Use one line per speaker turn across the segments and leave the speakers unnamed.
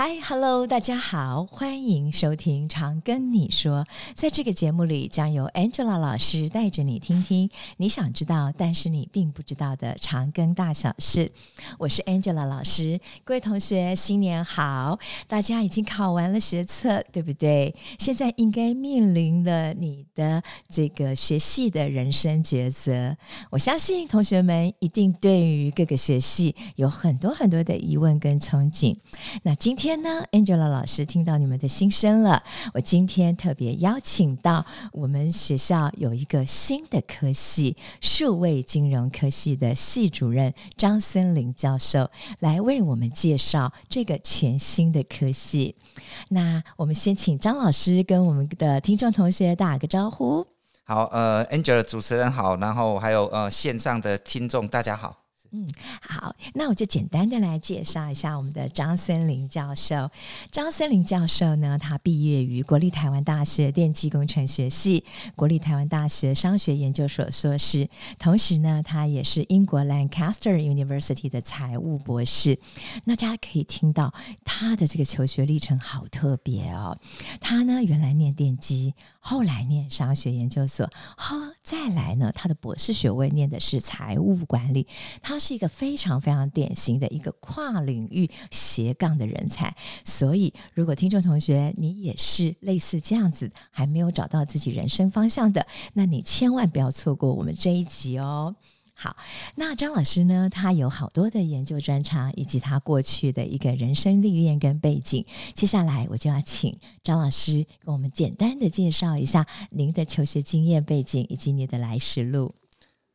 Hi，Hello，大家好，欢迎收听《长跟你说》。在这个节目里，将由 Angela 老师带着你听听你想知道，但是你并不知道的长庚大小事。我是 Angela 老师，各位同学新年好！大家已经考完了学测，对不对？现在应该面临了你的这个学系的人生抉择。我相信同学们一定对于各个学系有很多很多的疑问跟憧憬。那今天天呢，Angela 老师听到你们的心声了。我今天特别邀请到我们学校有一个新的科系——数位金融科系的系主任张森林教授，来为我们介绍这个全新的科系。那我们先请张老师跟我们的听众同学打个招呼。
好，呃，Angela 主持人好，然后还有呃线上的听众大家好。
嗯，好，那我就简单的来介绍一下我们的张森林教授。张森林教授呢，他毕业于国立台湾大学电机工程学系、国立台湾大学商学研究所硕士，同时呢，他也是英国 Lancaster University 的财务博士。那大家可以听到他的这个求学历程好特别哦。他呢，原来念电机，后来念商学研究所，哈，再来呢，他的博士学位念的是财务管理。他是一个非常非常典型的一个跨领域斜杠的人才，所以如果听众同学你也是类似这样子，还没有找到自己人生方向的，那你千万不要错过我们这一集哦。好，那张老师呢，他有好多的研究专长，以及他过去的一个人生历练跟背景。接下来我就要请张老师跟我们简单的介绍一下您的求学经验背景以及你的来时路。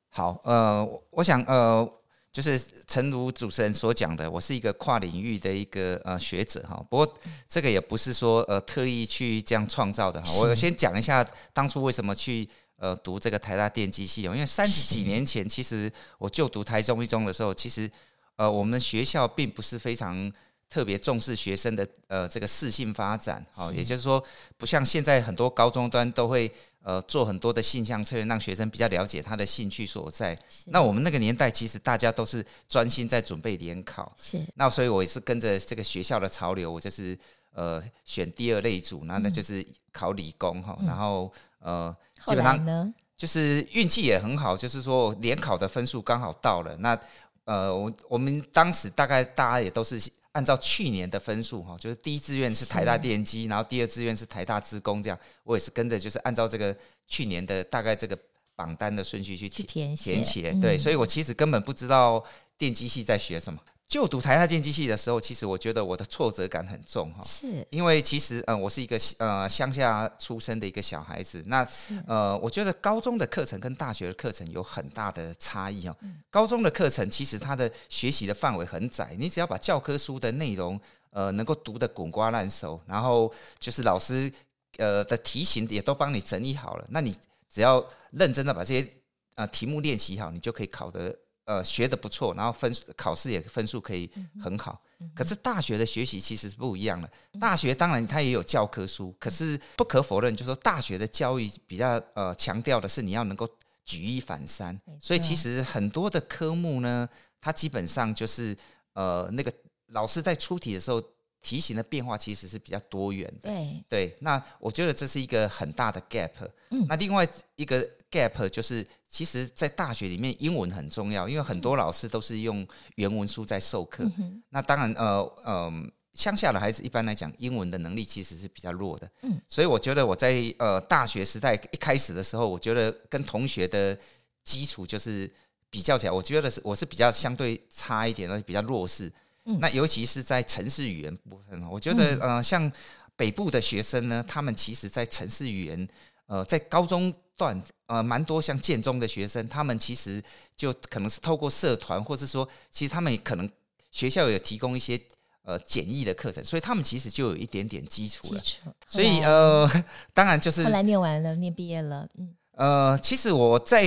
好，呃，我想，呃。就是诚如主持人所讲的，我是一个跨领域的一个呃学者哈。不过这个也不是说呃特意去这样创造的哈。我先讲一下当初为什么去呃读这个台大电机系统，因为三十几年前，其实我就读台中一中的时候，其实呃我们学校并不是非常特别重视学生的呃这个适性发展哈，也就是说不像现在很多高中端都会。呃，做很多的性向测验，让学生比较了解他的兴趣所在。那我们那个年代，其实大家都是专心在准备联考。是。那所以我也是跟着这个学校的潮流，我就是呃选第二类组，那那就是考理工哈、嗯。然后呃，基本上就是运气也很好，就是说联考的分数刚好到了。那呃，我我们当时大概大家也都是。按照去年的分数哈，就是第一志愿是台大电机，然后第二志愿是台大职工，这样我也是跟着，就是按照这个去年的大概这个榜单的顺序去填填写，对，所以我其实根本不知道电机系在学什么。就读台大电机系的时候，其实我觉得我的挫折感很重哈，是因为其实嗯，我是一个呃乡下出生的一个小孩子，那呃，我觉得高中的课程跟大学的课程有很大的差异哦。高中的课程其实它的学习的范围很窄，你只要把教科书的内容呃能够读得滚瓜烂熟，然后就是老师呃的题型也都帮你整理好了，那你只要认真的把这些呃题目练习好，你就可以考得。呃，学的不错，然后分考试也分数可以很好。可是大学的学习其实是不一样的。大学当然它也有教科书，可是不可否认，就是说大学的教育比较呃强调的是你要能够举一反三。所以其实很多的科目呢，它基本上就是呃那个老师在出题的时候。题型的变化其实是比较多元的，对对。那我觉得这是一个很大的 gap。嗯，那另外一个 gap 就是，其实，在大学里面，英文很重要，因为很多老师都是用原文书在授课。嗯。那当然，呃呃，乡下的孩子一般来讲，英文的能力其实是比较弱的。嗯，所以我觉得我在呃大学时代一开始的时候，我觉得跟同学的基础就是比较起来，我觉得是我是比较相对差一点，而且比较弱势。那尤其是在城市语言部分，我觉得呃，像北部的学生呢，他们其实，在城市语言呃，在高中段呃，蛮多像建中的学生，他们其实就可能是透过社团，或是说，其实他们可能学校有提供一些呃简易的课程，所以他们其实就有一点点基础了。所以呃，当然就是后
来念完了，念毕业了，嗯，
呃，其实我在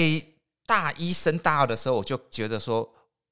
大一升大二的时候，我就觉得说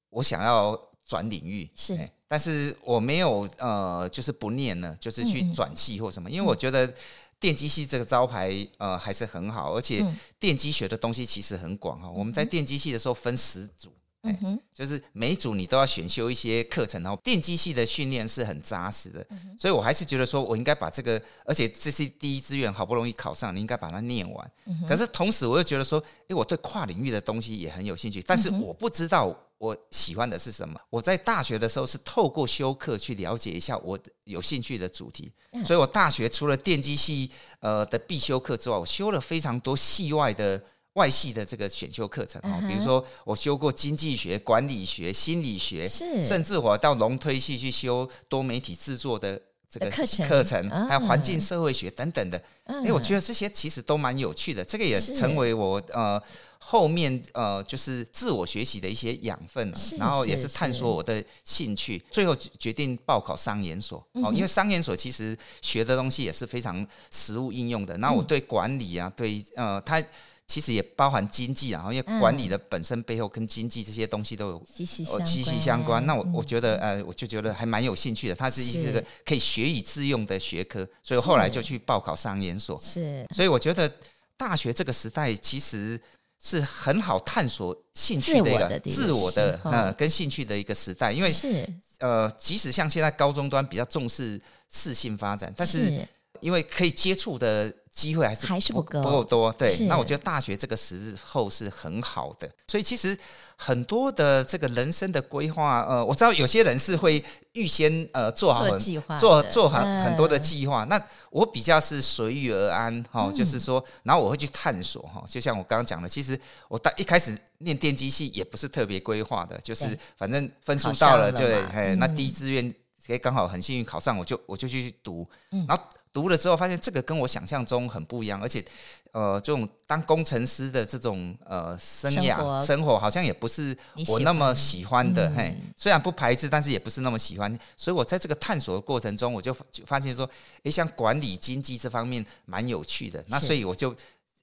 我想要转领域是。欸但是我没有呃，就是不念呢，就是去转系或什么，因为我觉得电机系这个招牌呃还是很好，而且电机学的东西其实很广哈。我们在电机系的时候分十组，
嗯哼，
就是每一组你都要选修一些课程，然后电机系的训练是很扎实的，嗯、所以我还是觉得说我应该把这个，而且这是第一志愿，好不容易考上，你应该把它念完。嗯、可是同时我又觉得说，诶，我对跨领域的东西也很有兴趣，但是我不知道我喜欢的是什么。我在大学的时候是透过修课去了解一下我有兴趣的主题，所以我大学除了电机系呃的必修课之外，我修了非常多系外的。外系的这个选修课程啊，比如说我修过经济学、管理学、心理学，甚至我到龙推系去修多媒体制作的这个课程，课程还有环境社会学等等的。哎，我觉得这些其实都蛮有趣的，这个也成为我呃后面呃就是自我学习的一些养分，然后也是探索我的兴趣，最后决定报考商研所哦，因为商研所其实学的东西也是非常实务应用的。那我对管理啊，对呃它。其实也包含经济啊，因为管理的本身背后跟经济这些东西都有息息息息相关。那我我觉得呃，我就觉得还蛮有兴趣的。它是一个可以学以致用的学科，所以后来就去报考商研所。是，所以我觉得大学这个时代其实是很好探索兴趣的一个自我的呃跟兴趣的一个时代。因为是呃，即使像现在高中端比较重视适性发展，但是因为可以接触的。机会还是还是不够不够多，对。那我觉得大学这个时候是很好的，所以其实很多的这个人生的规划，呃，我知道有些人是会预先呃做好做计划，做做很很多的计划。嗯、那我比较是随遇而安，哈、哦，就是说，然后我会去探索，哈，就像我刚刚讲的，其实我大一开始念电机系也不是特别规划的，就是反正分数到了就，哎，那第一志愿诶刚好很幸运考上，我就我就去读，然后。读了之后，发现这个跟我想象中很不一样，而且，呃，这种当工程师的这种呃生涯生活，好像也不是我那么喜欢的。欢嘿，虽然不排斥，但是也不是那么喜欢。所以我在这个探索的过程中，我就发现说，诶，像管理经济这方面蛮有趣的。那所以我就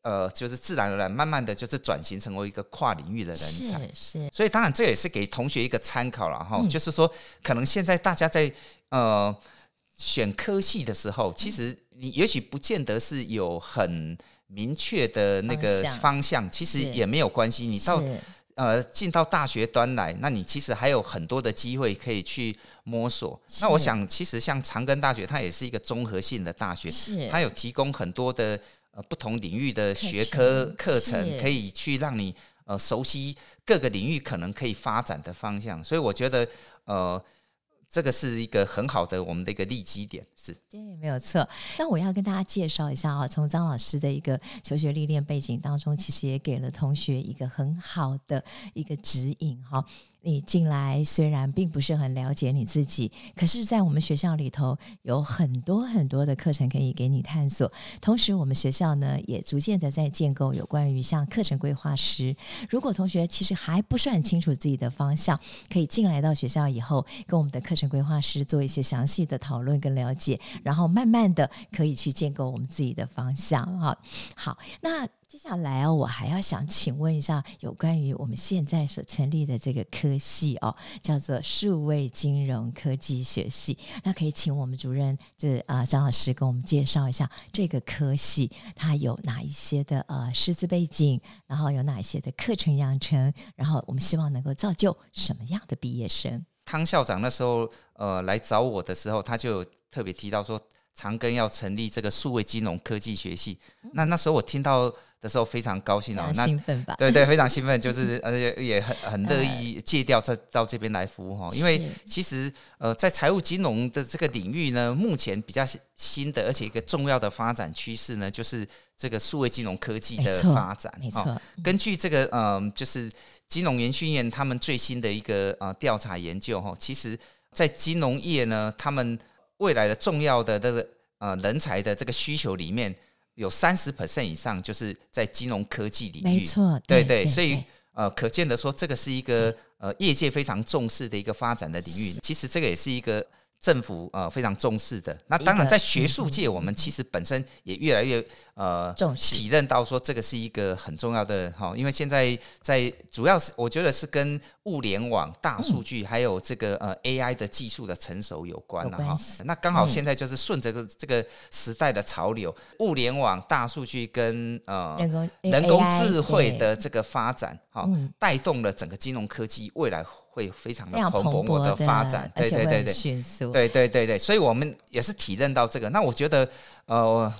呃，就是自然而然，慢慢的就是转型成为一个跨领域的人才。是，是所以当然这也是给同学一个参考了哈，嗯、就是说，可能现在大家在呃。选科系的时候，其实你也许不见得是有很明确的那个方向，其实也没有关系。你到呃进到大学端来，那你其实还有很多的机会可以去摸索。那我想，其实像长庚大学，它也是一个综合性的大学，它有提供很多的呃不同领域的学科课程，可以去让你呃熟悉各个领域可能可以发展的方向。所以我觉得呃。这个是一个很好的我们的一个利基点，是
对，没有错。那我要跟大家介绍一下啊，从张老师的一个求学历练背景当中，其实也给了同学一个很好的一个指引哈。你进来虽然并不是很了解你自己，可是，在我们学校里头有很多很多的课程可以给你探索。同时，我们学校呢也逐渐的在建构有关于像课程规划师。如果同学其实还不是很清楚自己的方向，可以进来到学校以后，跟我们的课程规划师做一些详细的讨论跟了解，然后慢慢的可以去建构我们自己的方向。哈，好，那。接下来哦，我还要想请问一下，有关于我们现在所成立的这个科系哦，叫做数位金融科技学系。那可以请我们主任，就是啊张老师跟我们介绍一下这个科系，它有哪一些的呃师资背景，然后有哪一些的课程养成，然后我们希望能够造就什么样的毕业生？
汤校长那时候呃来找我的时候，他就特别提到说，长庚要成立这个数位金融科技学系。那那时候我听到。的时候非常高兴哦，那兴奋吧？对对，非常兴奋，就是 而且也很很乐意借调这到这边来服务哈。因为其实呃，在财务金融的这个领域呢，目前比较新的，而且一个重要的发展趋势呢，就是这个数位金融科技的发展。没错，根据这个嗯，就是金融研训院他们最新的一个呃调查研究哈，其实，在金融业呢，他们未来的重要的这个呃人才的这个需求里面。有三十 percent 以上就是在金融科技领域，
没错，
对对，所以呃，可见的说这个是一个呃业界非常重视的一个发展的领域。其实这个也是一个政府呃非常重视的。那当然，在学术界，我们其实本身也越来越呃
重视
体认到说这个是一个很重要的哈，因为现在在主要是我觉得是跟物联网、大数据还有这个呃 AI 的技术的成熟有关了哈。那刚好现在就是顺着这个这个时代的潮流，物联网、大数据跟呃人工人工智慧的这个发展哈，带动了整个金融科技未来。会非常的蓬勃的发展，对对对对，
迅速，
对对对对，所以我们也是体认到这个。那我觉得，呃，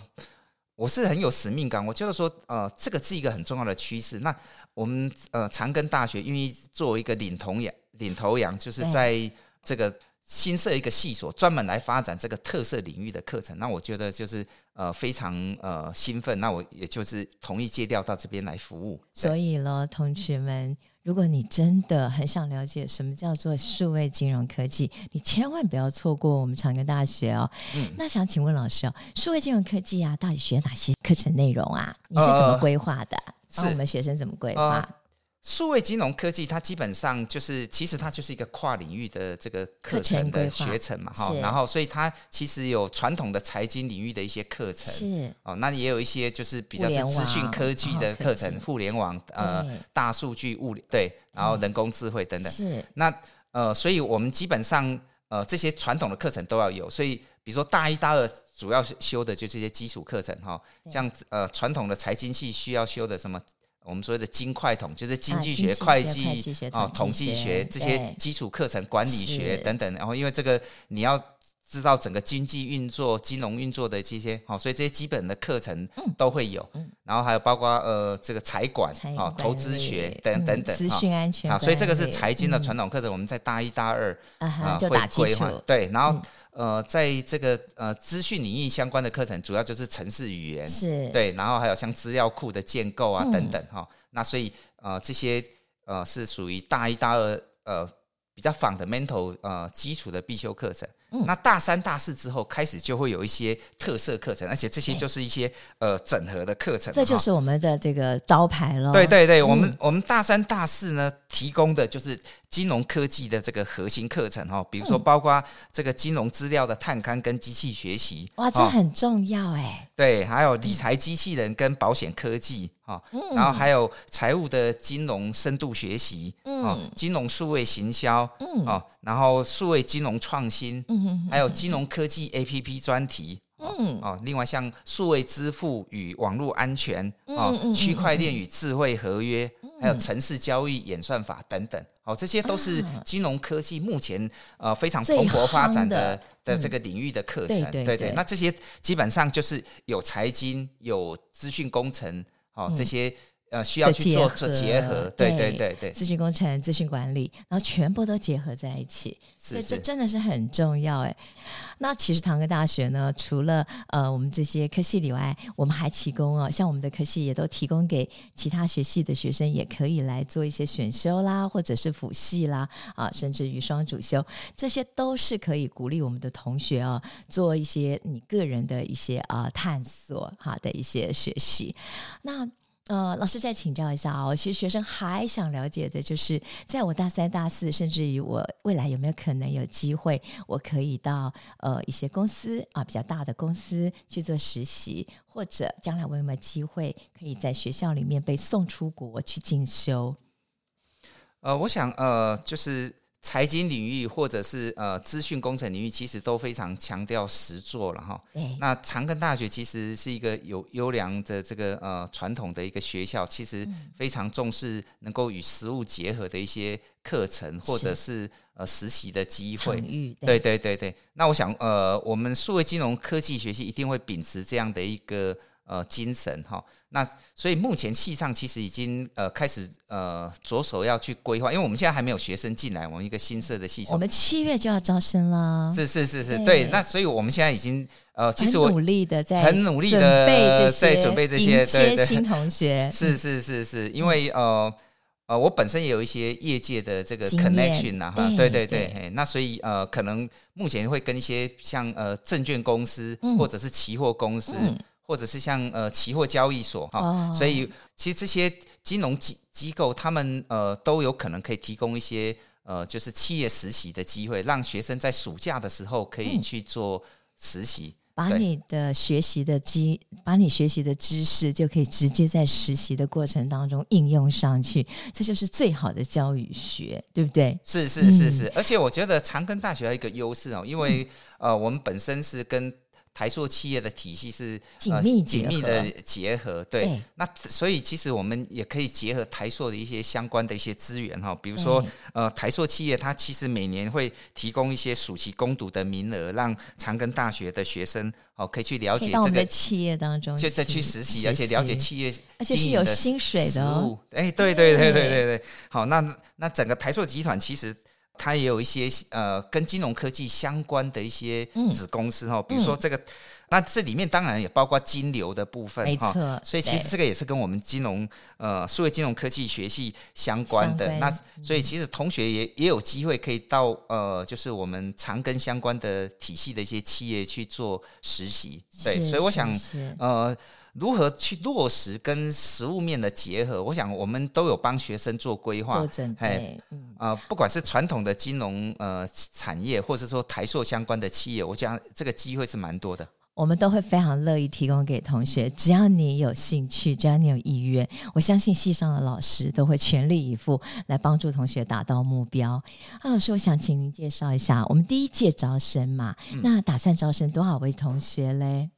我是很有使命感。我觉得说，呃，这个是一个很重要的趋势。那我们呃长庚大学愿意作为一个领头羊，领头羊就是在这个新设一个系所，专门来发展这个特色领域的课程。那我觉得就是呃非常呃兴奋。那我也就是同意借调到这边来服务。
所以呢，同学们。如果你真的很想了解什么叫做数位金融科技，你千万不要错过我们长庚大学哦。嗯、那想请问老师哦，数位金融科技啊，到底学哪些课程内容啊？你是怎么规划的？帮、呃、我们学生怎么规划？
数位金融科技，它基本上就是，其实它就是一个跨领域的这个课程的学程嘛，哈。然后，所以它其实有传统的财经领域的一些课程，是哦。那也有一些就是比较是资讯科技的课程，互联网、呃，大数据、物理对，然后人工智慧等等。是那呃，所以我们基本上呃这些传统的课程都要有。所以，比如说大一、大二主要修的就是这些基础课程哈，像呃传统的财经系需要修的什么。我们说的金会统就是经济学、会计啊、统计学这些基础课程、管理学等等。然后，因为这个你要知道整个经济运作、金融运作的这些，好，所以这些基本的课程都会有。然后还有包括呃这个财管啊、投资学等等等。
资讯安全
啊，所以这个是财经的传统课程。我们在大一、大二啊会规划。对，然后。呃，在这个呃资讯领域相关的课程，主要就是城市语言，是对，然后还有像资料库的建构啊等等哈。那所以呃这些呃是属于大一大二呃比较 fundamental 呃基础的必修课程。嗯、那大三、大四之后开始就会有一些特色课程，而且这些就是一些呃整合的课程。
这就是我们的这个招牌了。
对对对，嗯、我们我们大三、大四呢提供的就是金融科技的这个核心课程哈，比如说包括这个金融资料的探勘跟机器学习。
哇，这很重要哎。
对，还有理财机器人跟保险科技然后还有财务的金融深度学习，嗯，金融数位行销，嗯，然后数位金融创新，嗯。还有金融科技 APP 专题，嗯，哦，另外像数位支付与网络安全，哦，区块链与智慧合约，还有城市交易演算法等等，哦，这些都是金融科技目前呃非常蓬勃发展的的这个领域的课程，对对。那这些基本上就是有财经、有资讯工程，哦，这些。呃，需要去做这结合，对对对对，
咨询工程、咨询管理，然后全部都结合在一起，所以这真的是很重要哎。那其实唐哥大学呢，除了呃我们这些科系以外，我们还提供哦，像我们的科系也都提供给其他学系的学生，也可以来做一些选修啦，或者是辅系啦，啊，甚至于双主修，这些都是可以鼓励我们的同学啊，做一些你个人的一些啊探索哈的一些学习，那。呃，老师再请教一下哦，其实学生还想了解的就是，在我大三、大四，甚至于我未来有没有可能有机会，我可以到呃一些公司啊比较大的公司去做实习，或者将来我有没有机会可以在学校里面被送出国去进修？
呃，我想呃就是。财经领域或者是呃资讯工程领域，其实都非常强调实作了哈。对那长庚大学其实是一个有优良的这个呃传统的一个学校，其实非常重视能够与实务结合的一些课程，或者是呃实习的机会。对对对对。那我想呃，我们数位金融科技学系一定会秉持这样的一个。呃，精神哈，那所以目前系上其实已经呃开始呃着手要去规划，因为我们现在还没有学生进来，我们一个新设的系统，
我们七月就要招生了。
是是是是，对，对。那所以我们现在已经呃，其实我
很努力的在
很努力的在准备这些
迎接新同学。
是是是是，因为呃呃，我本身也有一些业界的这个 connection 呐，哈，对对对，嘿，那所以呃，可能目前会跟一些像呃证券公司或者是期货公司。嗯或者是像呃期货交易所哈，哦、所以其实这些金融机机构他们呃都有可能可以提供一些呃，就是企业实习的机会，让学生在暑假的时候可以去做实习。嗯
把你的学习的知，把你学习的知识就可以直接在实习的过程当中应用上去，这就是最好的教育学，对不对？
是是是是，嗯、而且我觉得长庚大学有一个优势哦，因为、嗯、呃，我们本身是跟。台塑企业的体系是
紧密
紧密的结合，对，对，那所以其实我们也可以结合台塑的一些相关的一些资源哈，比如说呃，台塑企业它其实每年会提供一些暑期攻读的名额，让长庚大学的学生哦可以去了解这个
企业当中，
就再去实习，而且了解企业，
而且是有薪水的哦。
哎，对对对对对。对，好，那那整个台塑集团其实。它也有一些呃跟金融科技相关的一些子公司哈，嗯、比如说这个，嗯、那这里面当然也包括金流的部分，
没错。
哦、所以其实这个也是跟我们金融呃数位金融科技学系相关的。那所以其实同学也也有机会可以到呃就是我们长庚相关的体系的一些企业去做实习。对，所以我想呃。如何去落实跟实物面的结合？我想我们都有帮学生做规划，
做准备。嗯，
呃，不管是传统的金融呃产业，或者说台塑相关的企业，我想这个机会是蛮多的。
我们都会非常乐意提供给同学，只要你有兴趣，只要你有意愿，我相信系上的老师都会全力以赴来帮助同学达到目标。啊，老师，我想请您介绍一下我们第一届招生嘛？嗯、那打算招生多少位同学嘞？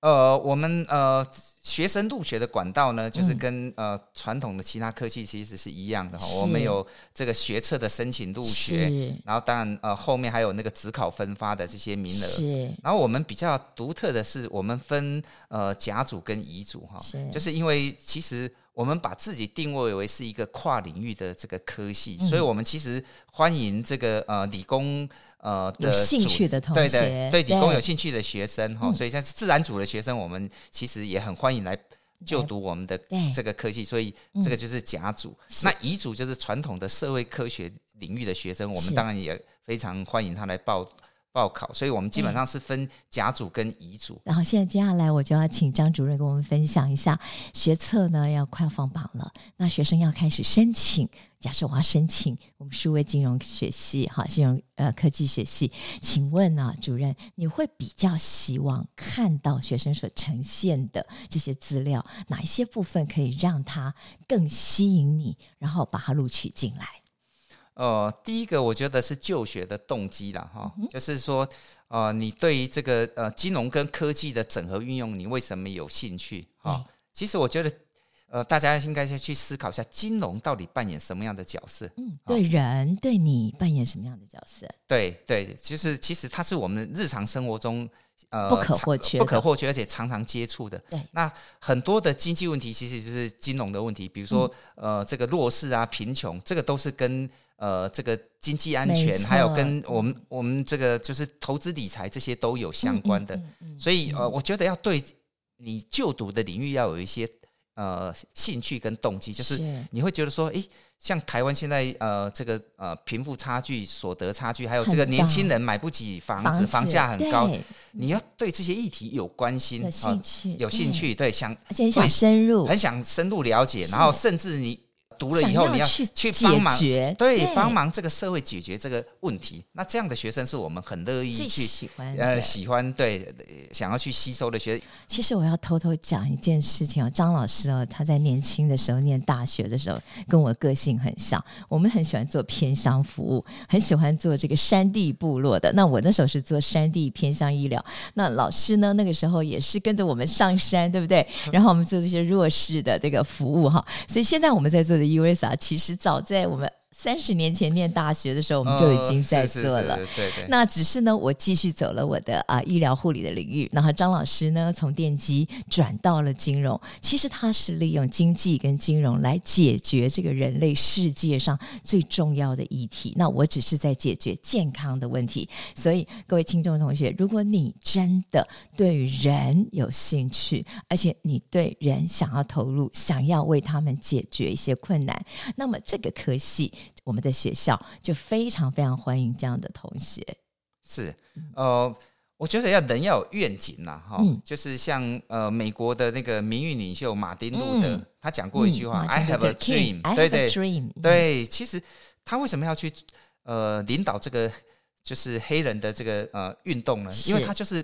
呃，我们呃学生入学的管道呢，就是跟呃传统的其他科技其实是一样的哈。我们有这个学测的申请入学，然后当然呃后面还有那个职考分发的这些名额。是然后我们比较独特的是，我们分呃甲组跟乙组哈，就是因为其实。我们把自己定位为是一个跨领域的这个科系，嗯、所以我们其实欢迎这个呃理工呃的
有兴趣的同学，
对对对，理工有兴趣的学生哈，对所以像是自然组的学生，我们其实也很欢迎来就读我们的这个科系，所以这个就是甲组。嗯、那乙组就是传统的社会科学领域的学生，我们当然也非常欢迎他来报。报考，所以我们基本上是分甲组跟乙组。
然后现在接下来我就要请张主任跟我们分享一下学测呢，要快要放榜了，那学生要开始申请。假设我要申请我们数位金融学系，哈，金融呃科技学系，请问呢，主任，你会比较希望看到学生所呈现的这些资料，哪一些部分可以让他更吸引你，然后把他录取进来？
呃，第一个我觉得是就学的动机了哈，嗯、就是说，呃，你对于这个呃金融跟科技的整合运用，你为什么有兴趣？哈、嗯，其实我觉得，呃，大家应该先去思考一下，金融到底扮演什么样的角色？
嗯，对人对你扮演什么样的角色？
对对，就是其实它是我们日常生活中呃
不可或缺、
不可或缺，而且常常接触的。
对，
那很多的经济问题其实就是金融的问题，比如说、嗯、呃这个弱势啊、贫穷，这个都是跟呃，这个经济安全，还有跟我们我们这个就是投资理财这些都有相关的，所以呃，我觉得要对你就读的领域要有一些呃兴趣跟动机，就是。你会觉得说，诶，像台湾现在呃这个呃贫富差距、所得差距，还有这个年轻人买不起房子，房，价很高，你要对这些议题有关心、
有兴趣、呃、有兴趣，
对，对想
而且很想深入，
很想深入了解，然后甚至你。读了以后，你要去去帮忙，对，帮忙这个社会解决这个问题。那这样的学生是我们很乐意去喜欢，呃，喜欢对，想要去吸收的学生。
其实我要偷偷讲一件事情哦，张老师哦，他在年轻的时候念大学的时候，跟我个性很像。我们很喜欢做偏乡服务，很喜欢做这个山地部落的。那我那时候是做山地偏乡医疗。那老师呢，那个时候也是跟着我们上山，对不对？然后我们做这些弱势的这个服务哈。所以现在我们在做的。因为啥其实早在我们。三十年前念大学的时候，我们就已经在做了。
哦、对对。
那只是呢，我继续走了我的啊、呃、医疗护理的领域。然后张老师呢，从电机转到了金融。其实他是利用经济跟金融来解决这个人类世界上最重要的议题。那我只是在解决健康的问题。所以各位听众同学，如果你真的对人有兴趣，而且你对人想要投入，想要为他们解决一些困难，那么这个科系。我们的学校就非常非常欢迎这样的同学。
是，呃，我觉得要人要有愿景呐，哈，嗯、就是像呃美国的那个名誉领袖马丁路德，嗯、他讲过一句话、嗯、：“I have a dream。”对对，对，对，其实。他为什么要去呃领导这个就是黑人的这个呃运动呢？因为他就是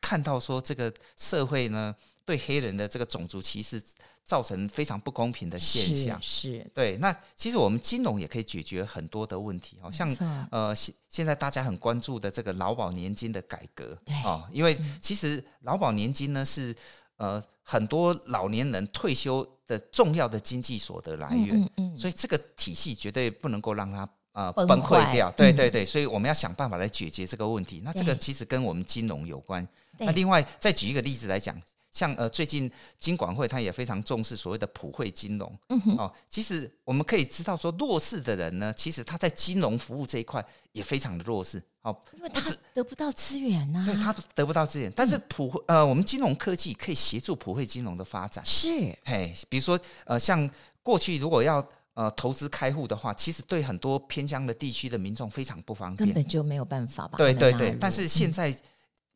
看到说这个社会呢对黑人的这个种族歧视。造成非常不公平的现象，
是，是
对。那其实我们金融也可以解决很多的问题，好像呃现现在大家很关注的这个劳保年金的改革，哦，因为其实劳保年金呢是呃很多老年人退休的重要的经济所得来源，嗯嗯，所以这个体系绝对不能够让它呃崩溃掉，对对对，所以我们要想办法来解决这个问题。那这个其实跟我们金融有关。那另外再举一个例子来讲。像呃，最近金管会他也非常重视所谓的普惠金融。嗯哼。哦，其实我们可以知道说，弱势的人呢，其实他在金融服务这一块也非常的弱势。哦，
因为他得不到资源呐。
对，他得不到资源，但是普惠呃，我们金融科技可以协助普惠金融的发展。
是。
嘿，比如说呃，像过去如果要呃投资开户的话，其实对很多偏乡的地区的民众非常不方便，
根本就没有办法吧？
对对对。但是现在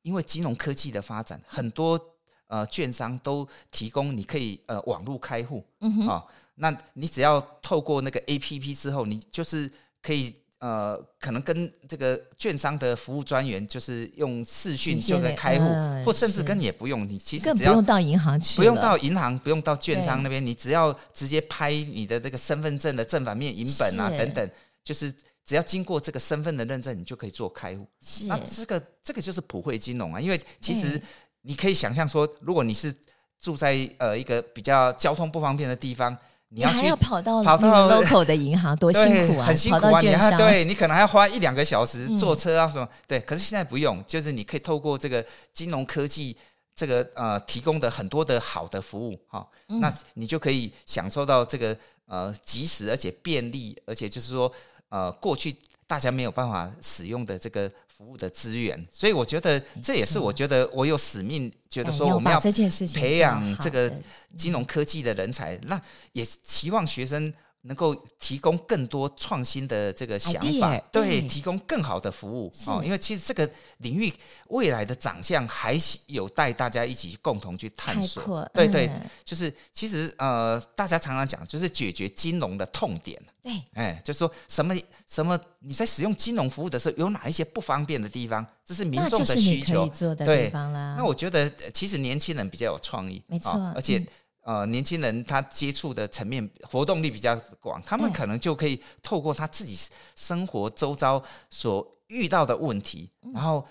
因为金融科技的发展，很多。呃，券商都提供你可以呃网络开户，嗯哼，哦，那你只要透过那个 APP 之后，你就是可以呃，可能跟这个券商的服务专员就是用视讯就可以开户，呃、或甚至跟也不用，你其实只要
不用到银行去，
不用到银行，不用到券商那边，你只要直接拍你的这个身份证的正反面影本啊等等，就是只要经过这个身份的认证，你就可以做开户。是，那这个这个就是普惠金融啊，因为其实。你可以想象说，如果你是住在呃一个比较交通不方便的地方，你要去
要跑到跑到 local 的银行，多辛苦啊！
很辛苦啊！你还对你可能还要花一两个小时坐车啊什么？嗯、对，可是现在不用，就是你可以透过这个金融科技这个呃提供的很多的好的服务哈，嗯、那你就可以享受到这个呃及时而且便利，而且就是说呃过去大家没有办法使用的这个。服务的资源，所以我觉得这也是我觉得我有使命，觉得说我们要培养这个金融科技的人才，那也希望学生。能够提供更多创新的这个想法，Idea, 对，提供更好的服务哦。因为其实这个领域未来的长相还有待大家一起共同去探索。对对，就是其实呃，大家常常讲，就是解决金融的痛点。对，哎，就是说什么什么你在使用金融服务的时候，有哪一些不方便的地方？这是民众的需求。对，那我觉得其实年轻人比较有创意，没错，而且。呃，年轻人他接触的层面活动力比较广，他们可能就可以透过他自己生活周遭所遇到的问题，然后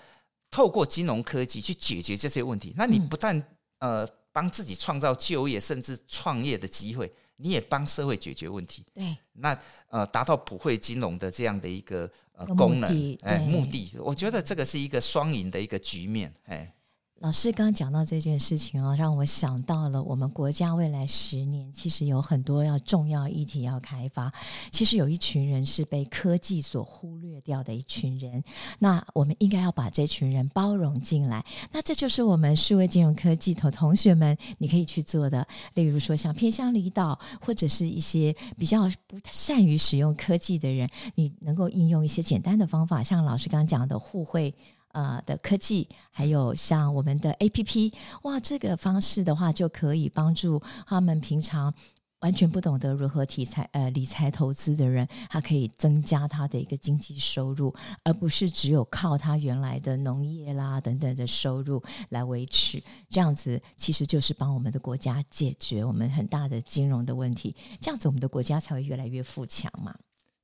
透过金融科技去解决这些问题。那你不但呃帮自己创造就业，甚至创业的机会，你也帮社会解决问题。对，那呃达到普惠金融的这样的一个呃功能，哎，目的，我觉得这个是一个双赢的一个局面，哎。
老师刚刚讲到这件事情哦，让我想到了我们国家未来十年其实有很多要重要议题要开发。其实有一群人是被科技所忽略掉的一群人，那我们应该要把这群人包容进来。那这就是我们数位金融科技头同学们你可以去做的，例如说像偏乡离岛或者是一些比较不善于使用科技的人，你能够应用一些简单的方法，像老师刚刚讲的互惠。呃的科技，还有像我们的 APP，哇，这个方式的话就可以帮助他们平常完全不懂得如何理财呃理财投资的人，他可以增加他的一个经济收入，而不是只有靠他原来的农业啦等等的收入来维持。这样子其实就是帮我们的国家解决我们很大的金融的问题，这样子我们的国家才会越来越富强嘛。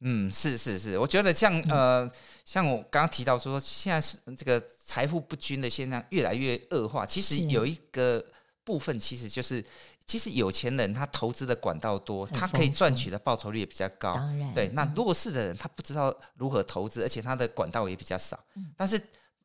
嗯，是是是，我觉得像呃，像我刚刚提到说，现在是这个财富不均的现象越来越恶化。其实有一个部分，其实就是其实有钱人他投资的管道多，他可以赚取的报酬率也比较高。对，那弱势的人他不知道如何投资，而且他的管道也比较少。但是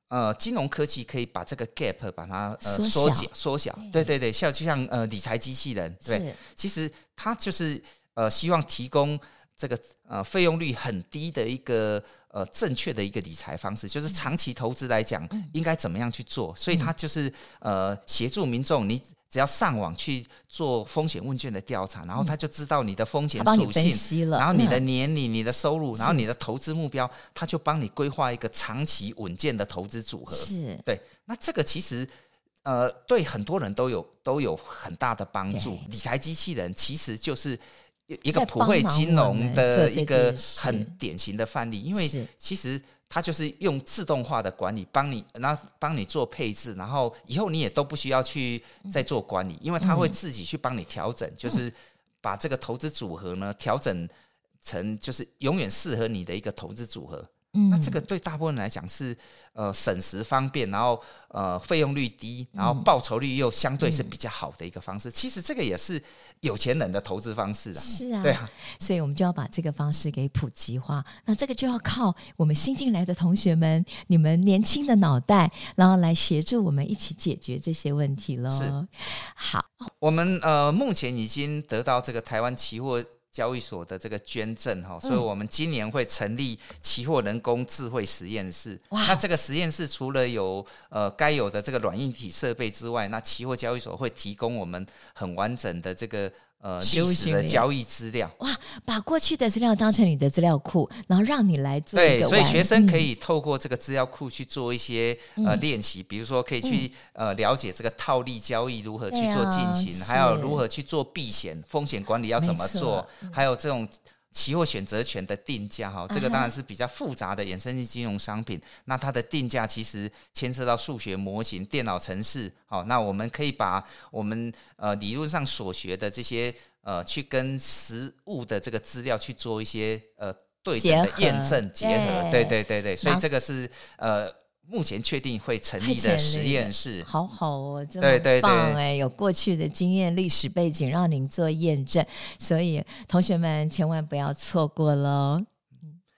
呃，金融科技可以把这个 gap 把它呃缩小缩小。对对对，像就像呃理财机器人，对，其实他就是呃希望提供。这个呃费用率很低的一个呃正确的一个理财方式，就是长期投资来讲应该怎么样去做？所以他就是呃协助民众，你只要上网去做风险问卷的调查，然后他就知道你的风险属性，然后你的年龄、你的收入，然后你的投资目标，他就帮你规划一个长期稳健的投资组合。是对，那这个其实呃对很多人都有都有很大的帮助。理财机器人其实就是。一个普惠金融的一个很典型的范例，因为其实它就是用自动化的管理帮你，然后帮你做配置，然后以后你也都不需要去再做管理，因为它会自己去帮你调整，就是把这个投资组合呢调整成就是永远适合你的一个投资组合。嗯，那这个对大部分人来讲是呃省时方便，然后呃费用率低，然后报酬率又相对是比较好的一个方式。嗯、其实这个也是有钱人的投资方式啊。
是啊，
对啊，
所以我们就要把这个方式给普及化。那这个就要靠我们新进来的同学们，你们年轻的脑袋，然后来协助我们一起解决这些问题喽。是，好，
我们呃目前已经得到这个台湾期货。交易所的这个捐赠哈，所以我们今年会成立期货人工智慧实验室。哇那这个实验室除了有呃该有的这个软硬体设备之外，那期货交易所会提供我们很完整的这个。呃，历史的交易资料。
哇，把过去的资料当成你的资料库，然后让你来做
对，所以学生可以透过这个资料库去做一些、嗯、呃练习，比如说可以去、嗯、呃了解这个套利交易如何去做进行，啊、还有如何去做避险风险管理要怎么做，错还有这种。期货选择权的定价，哈，这个当然是比较复杂的衍生性金融商品。那它的定价其实牵涉到数学模型、电脑程式。好，那我们可以把我们呃理论上所学的这些呃，去跟实物的这个资料去做一些呃对等的验证结合。对对对对，所以这个是呃。目前确定会成立的实验室，
好好哦，这么棒哎！有过去的经验、历史背景让您做验证，所以同学们千万不要错过喽。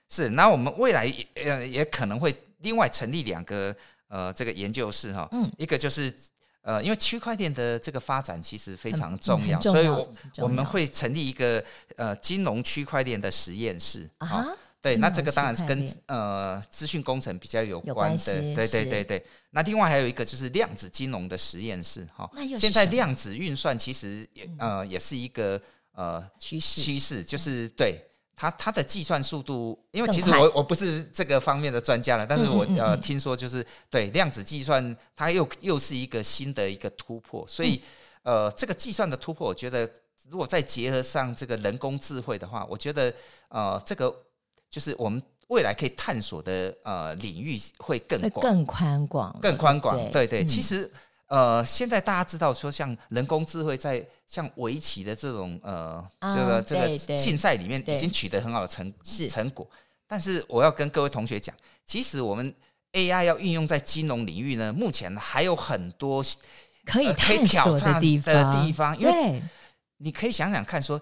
是，那我们未来呃也可能会另外成立两个呃这个研究室哈，嗯，一个就是呃因为区块链的这个发展其实非常重要，重要所以我我们会成立一个呃金融区块链的实验室啊。对，那这个当然是跟呃资讯工程比较有关的，对对对对。那另外还有一个就是量子金融的实验室，哈。现在量子运算其实也呃也是一个呃趋势趋势，就是对它它的计算速度，因为其实我我不是这个方面的专家了，但是我呃听说就是对量子计算，它又又是一个新的一个突破，所以呃这个计算的突破，我觉得如果再结合上这个人工智慧的话，我觉得呃这个。就是我们未来可以探索的呃领域会更广、
更宽广、
更宽广。对对，其实呃，现在大家知道说，像人工智慧在像围棋的这种呃这个、啊、这个竞赛里面已经取得很好的成成果。但是我要跟各位同学讲，其实我们 AI 要运用在金融领域呢，目前还有很多
可以可以挑战的
地方。因为你可以想想看说。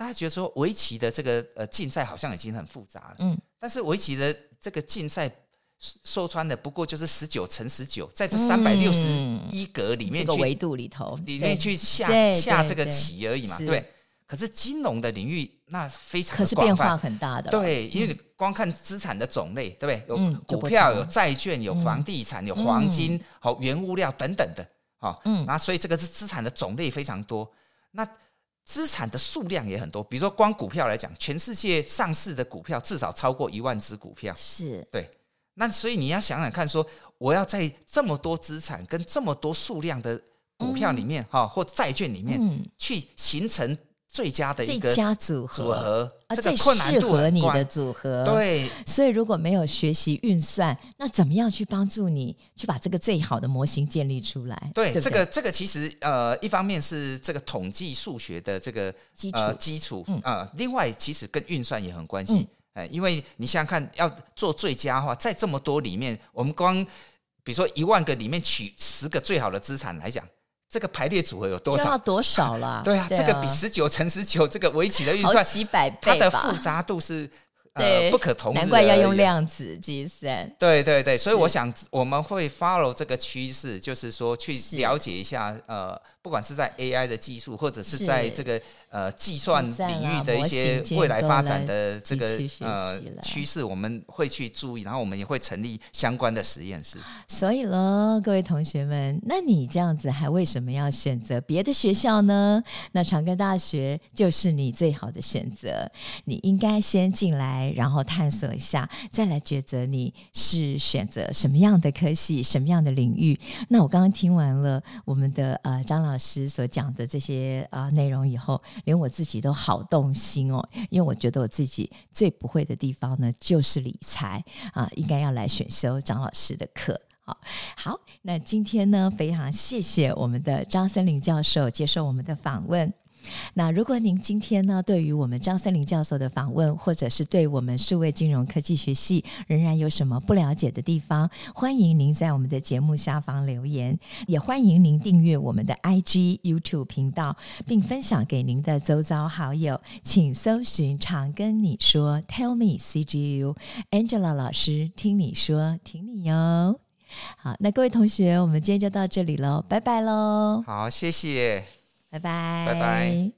大家觉得说围棋的这个呃竞赛好像已经很复杂了，嗯，但是围棋的这个竞赛说穿的不过就是十九乘十九，在这三百六十一格里面去
维度里头
里面去下下这个棋而已嘛，对。可是金融的领域那非常的广泛，可是变化
很大的，
对，因为你光看资产的种类，对不对？有股票、有债券、有房地产、有黄金、好原物料等等的，好，嗯，那所以这个是资产的种类非常多，那。资产的数量也很多，比如说光股票来讲，全世界上市的股票至少超过一万只股票，
是
对。那所以你要想想看，说我要在这么多资产跟这么多数量的股票里面，哈、嗯，或债券里面，嗯、去形成。最佳的一个组合啊，这个困难度
最适合你的组合。
对，
所以如果没有学习运算，那怎么样去帮助你去把这个最好的模型建立出来？
对，
对对
这个这个其实呃，一方面是这个统计数学的这个基础呃基础啊、呃，另外其实跟运算也很关系。哎、嗯，因为你想想看，要做最佳化，在这么多里面，我们光比如说一万个里面取十个最好的资产来讲。这个排列组合有多少？
要多少了？
对啊，对啊，这个比十九乘十九这个围棋的运算
几百倍，
它的复杂度是。呃，不可同日，
难怪要用量子计算。
对对对，所以我想我们会 follow 这个趋势，就是说去了解一下，呃，不管是在 AI 的技术，或者是在这个呃计算领域的一些未来发展的这个呃趋势，我们会去注意，然后我们也会成立相关的实验室。
所以喽，各位同学们，那你这样子还为什么要选择别的学校呢？那长庚大学就是你最好的选择，你应该先进来。然后探索一下，再来抉择你是选择什么样的科系、什么样的领域。那我刚刚听完了我们的呃张老师所讲的这些呃内容以后，连我自己都好动心哦，因为我觉得我自己最不会的地方呢，就是理财啊，应该要来选修张老师的课。好，好，那今天呢，非常谢谢我们的张森林教授接受我们的访问。那如果您今天呢，对于我们张森林教授的访问，或者是对我们数位金融科技学系仍然有什么不了解的地方，欢迎您在我们的节目下方留言，也欢迎您订阅我们的 IG、YouTube 频道，并分享给您的周遭好友。请搜寻“常跟你说 ”，Tell me CGU Angela 老师听你说，听你哟。好，那各位同学，我们今天就到这里喽，拜拜喽。
好，
谢谢。
拜拜，